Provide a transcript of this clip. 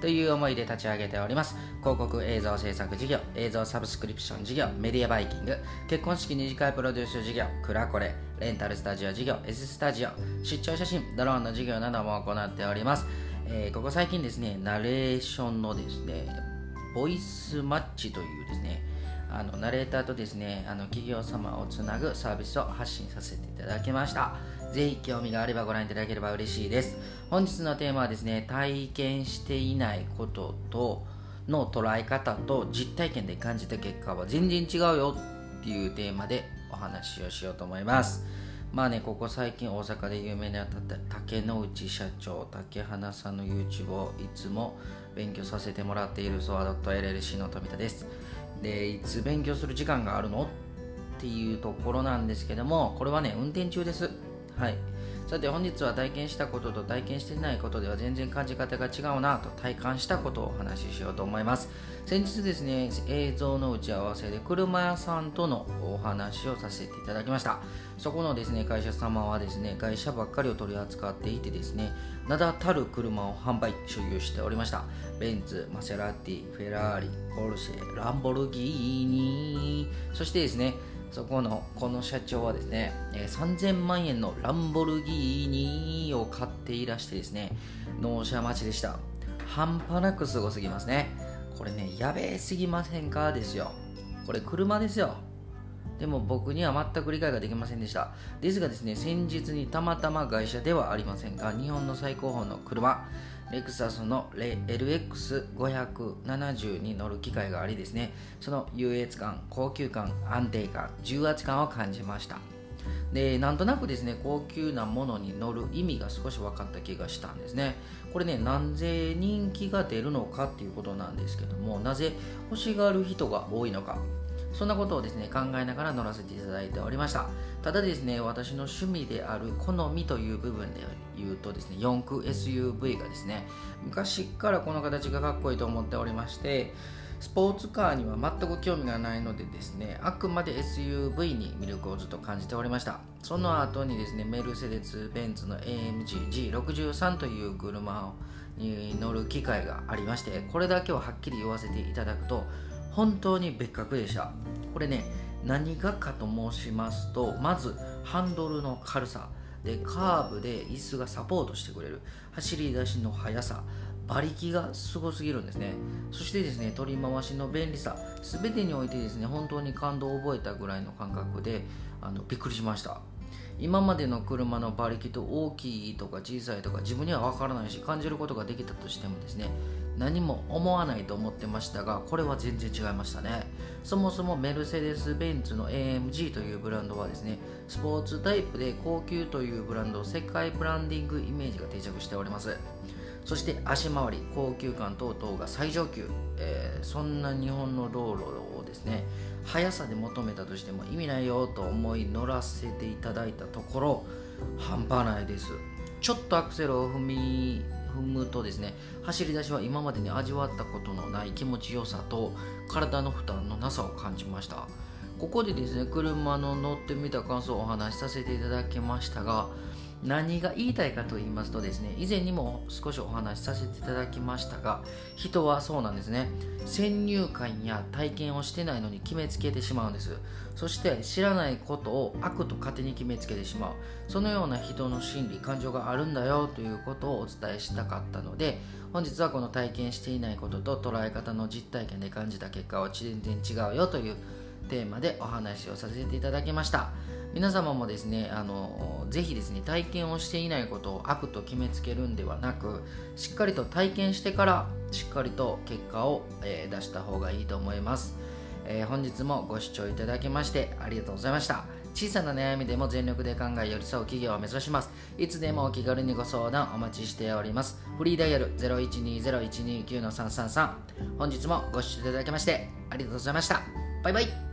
という思いで立ち上げております。広告映像制作事業映像サブスクリプション事業メディアバイキング結婚式二次会プロデュース事業クラコレレンタルスタジオ事業 S スタジオ出張写真ドローンの事業なども行っております、えー、ここ最近ですねナレーションのですねボイスマッチというですねあのナレーターとですねあの企業様をつなぐサービスを発信させていただきました。ぜひ興味があればご覧いただければ嬉しいです。本日のテーマはですね体験していないこととの捉え方と実体験で感じた結果は全然違うよっていうテーマでお話をしようと思います。まあねここ最近大阪で有名になった竹之内社長竹花さんの YouTube をいつも勉強させてもらっているソワ .llc の富田です。でいつ勉強する時間があるの？っていうところなんですけどもこれはね運転中です。はい。さて本日は体験したことと体験していないことでは全然感じ方が違うなと体感したことをお話ししようと思います。先日ですね映像の打ち合わせで車屋さんとのお話をさせていただきました。そこのですね会社様はですね会社ばっかりを取り扱っていてですね名だたる車を販売所有しておりました。ベンツマセラティフェラーリポルシェランボルギーニ。そしてですねそこのこの社長はですね、え、3000万円のランボルギーニを買っていらしてですね納車待ちでした。半端なくすごすぎますね。これねやべえすぎませんか？ですよ。これ車ですよ。でも僕には全く理解ができませんでした。ですがですね先日にたまたま会社ではありませんが日本の最高峰の車。レクサスの LX570 に乗る機会がありですね。その優越感高級感安定感重圧感を感じました。でなんとなくですね高級なものに乗る意味が少し分かった気がしたんですね。これねなぜ人気が出るのかっていうことなんですけどもなぜ欲しがる人が多いのか。そんなことをですね考えながら乗らせていただいておりました。ただですね私の趣味である好みという部分で言うとですね四駆 SUV がですね昔からこの形がかっこいいと思っておりましてスポーツカーには全く興味がないのでですねあくまで SUV に魅力をずっと感じておりました。その後にですねメルセデス・ベンツの AMG G63 という車に乗る機会がありましてこれだけははっきり言わせていただくと本当に別格でした。これね何がかと申しますとまずハンドルの軽さ。でカーブで椅子がサポートしてくれる。走り出しの速さ。馬力がすごすぎるんですね。そしてですね取り回しの便利さ。全てにおいてですね本当に感動を覚えたぐらいの感覚であのびっくりしました。今までの車の馬力と大きいとか小さいとか自分には分からないし感じることができたとしてもですね何も思わないと思ってましたがこれは全然違いましたね。そもそもメルセデス・ベンツの AMG というブランドはですねスポーツタイプで高級というブランド世界ブランディングイメージが定着しております。そして足回り高級感等々が最上級、えー、そんな日本の道路をですね速さで求めたとしても意味ないよと思い乗らせていただいたところ半端ないです。ちょっとアクセルを踏み踏むとですね走り出しは今までに味わったことのない気持ちよさと体の負担のなさを感じました。ここでですね車の乗ってみた感想をお話しさせていただきましたが何が言いたいかと言いますとですね以前にも少しお話しさせていただきましたが人はそうなんですね。先入観や体験をしてないのに決めつけてしまうんです。そして知らないことを悪と勝手に決めつけてしまう。そのような人の心理感情があるんだよということをお伝えしたかったので本日はこの体験していないことと捉え方の実体験で感じた結果は全然違うよというテーマでお話をさせていただきました。皆様もですねあのぜひですね体験をしていないことを悪と決めつけるんではなくしっかりと体験してからしっかりと結果を、えー、出した方がいいと思います、えー、本日もご視聴いただきましてありがとうございました。小さな悩みでも全力で考え寄り添う企業を目指します。いつでもお気軽にご相談お待ちしております。フリーダイヤル0120-129-333本日もご視聴いただきましてありがとうございました。バイバイ。